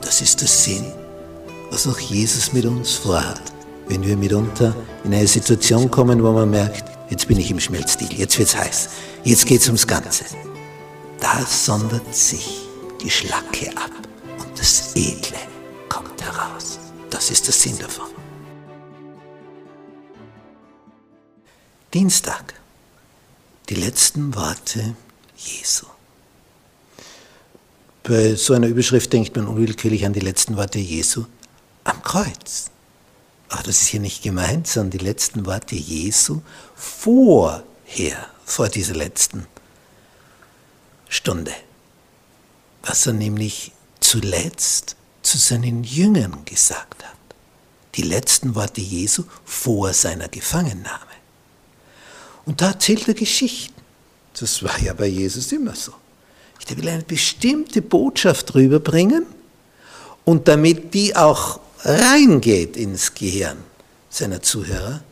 Das ist der Sinn, was auch Jesus mit uns vorhat, wenn wir mitunter in eine Situation kommen, wo man merkt, jetzt bin ich im Schmelzstil, jetzt wird's heiß, jetzt geht's ums Ganze. Da sondert sich die Schlacke ab und das Edle kommt heraus. Das ist der Sinn davon. Dienstag. Die letzten Worte Jesu. Bei so einer Überschrift denkt man unwillkürlich an die letzten Worte Jesu am Kreuz. Aber das ist hier nicht gemeint, sondern die letzten Worte Jesu vorher, vor dieser letzten Stunde. Was er nämlich zuletzt zu seinen Jüngern gesagt hat. Die letzten Worte Jesu vor seiner Gefangennahme. Und da erzählt er Geschichten. Das war ja bei Jesus immer so. Der will eine bestimmte Botschaft rüberbringen und damit die auch reingeht ins Gehirn seiner Zuhörer,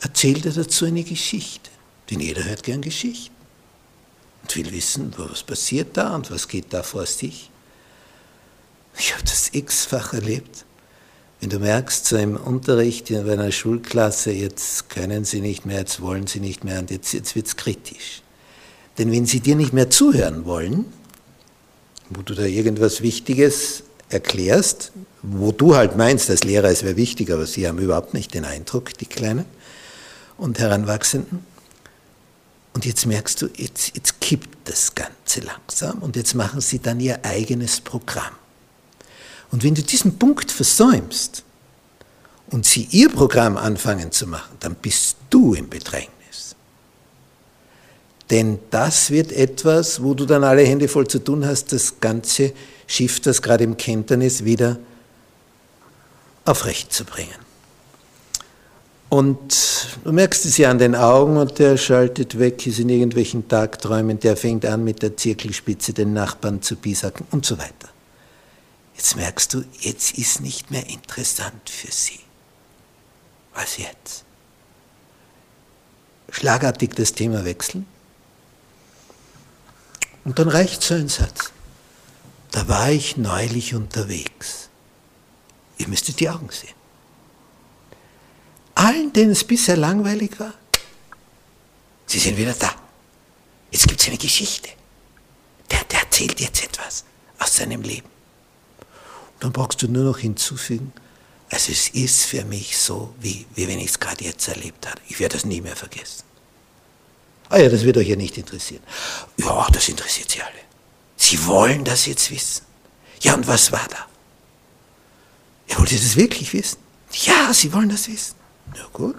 erzählt er dazu eine Geschichte. Denn jeder hört gern Geschichten und will wissen, was passiert da und was geht da vor sich. Ich habe das x-fach erlebt. Wenn du merkst, so im Unterricht in einer Schulklasse, jetzt können sie nicht mehr, jetzt wollen sie nicht mehr und jetzt, jetzt wird es kritisch. Denn wenn sie dir nicht mehr zuhören wollen, wo du da irgendwas Wichtiges erklärst, wo du halt meinst, als Lehrer, es wäre wichtig, aber sie haben überhaupt nicht den Eindruck, die Kleinen und Heranwachsenden. Und jetzt merkst du, jetzt, jetzt kippt das Ganze langsam und jetzt machen sie dann ihr eigenes Programm. Und wenn du diesen Punkt versäumst und sie ihr Programm anfangen zu machen, dann bist du im Bedrängnis. Denn das wird etwas, wo du dann alle Hände voll zu tun hast, das ganze Schiff, das gerade im Kentern ist, wieder aufrecht zu bringen. Und du merkst es ja an den Augen und der schaltet weg, ist in irgendwelchen Tagträumen, der fängt an mit der Zirkelspitze den Nachbarn zu bisacken und so weiter. Jetzt merkst du, jetzt ist nicht mehr interessant für sie. Was jetzt? Schlagartig das Thema wechseln und dann reicht so ein Satz. Da war ich neulich unterwegs. Ihr müsstet die Augen sehen. Allen, denen es bisher langweilig war, sie sind wieder da. Jetzt gibt es eine Geschichte. Der, der erzählt jetzt etwas aus seinem Leben. Und dann brauchst du nur noch hinzufügen, also es ist für mich so, wie, wie wenn ich es gerade jetzt erlebt habe. Ich werde das nie mehr vergessen. Ah ja, das wird euch ja nicht interessieren. Ja, das interessiert Sie alle. Sie wollen das jetzt wissen. Ja, und was war da? Ja, wollt ihr das wirklich wissen? Ja, Sie wollen das wissen. Na gut.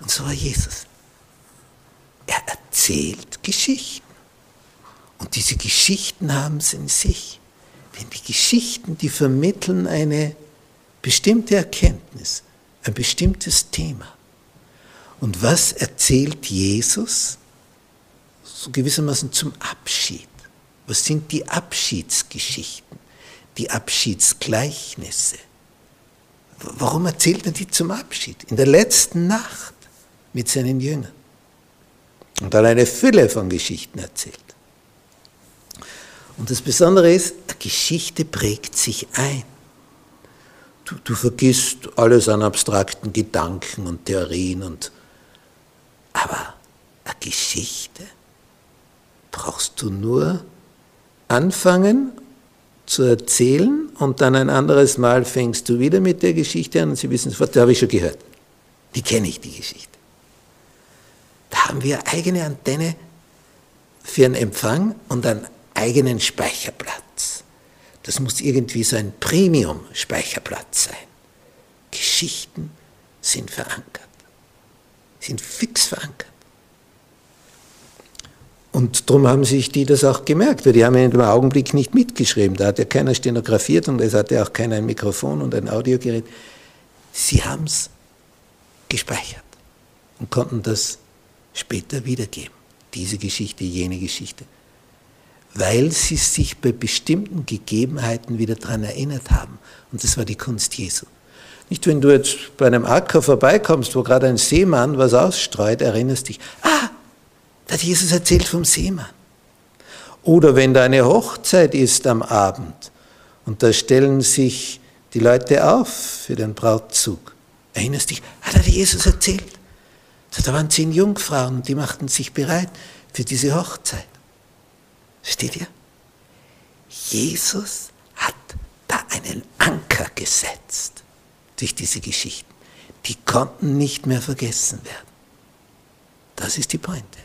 Und so war Jesus. Er erzählt Geschichten. Und diese Geschichten haben es in sich. Denn die Geschichten, die vermitteln eine bestimmte Erkenntnis, ein bestimmtes Thema. Und was erzählt Jesus? So gewissermaßen zum Abschied. Was sind die Abschiedsgeschichten, die Abschiedsgleichnisse? Warum erzählt er die zum Abschied? In der letzten Nacht mit seinen Jüngern. Und dann eine Fülle von Geschichten erzählt. Und das Besondere ist, eine Geschichte prägt sich ein. Du, du vergisst alles an abstrakten Gedanken und Theorien und aber eine Geschichte brauchst du nur anfangen zu erzählen und dann ein anderes Mal fängst du wieder mit der Geschichte an und sie wissen sofort, die habe ich schon gehört. Die kenne ich, die Geschichte. Da haben wir eigene Antenne für einen Empfang und einen eigenen Speicherplatz. Das muss irgendwie so ein Premium-Speicherplatz sein. Geschichten sind verankert sind fix verankert. Und darum haben sich die das auch gemerkt, weil die haben in dem Augenblick nicht mitgeschrieben. Da hat ja keiner stenografiert und es hatte auch keiner ein Mikrofon und ein Audiogerät. Sie haben es gespeichert und konnten das später wiedergeben. Diese Geschichte, jene Geschichte. Weil sie sich bei bestimmten Gegebenheiten wieder daran erinnert haben. Und das war die Kunst Jesu. Nicht, wenn du jetzt bei einem Acker vorbeikommst, wo gerade ein Seemann was ausstreut, erinnerst dich, ah, da hat Jesus erzählt vom Seemann. Oder wenn da eine Hochzeit ist am Abend und da stellen sich die Leute auf für den Brautzug, erinnerst dich, ah, da hat Jesus erzählt. Da waren zehn Jungfrauen, die machten sich bereit für diese Hochzeit. Versteht ihr? Jesus hat da einen Anker gesetzt durch diese Geschichten. Die konnten nicht mehr vergessen werden. Das ist die Pointe.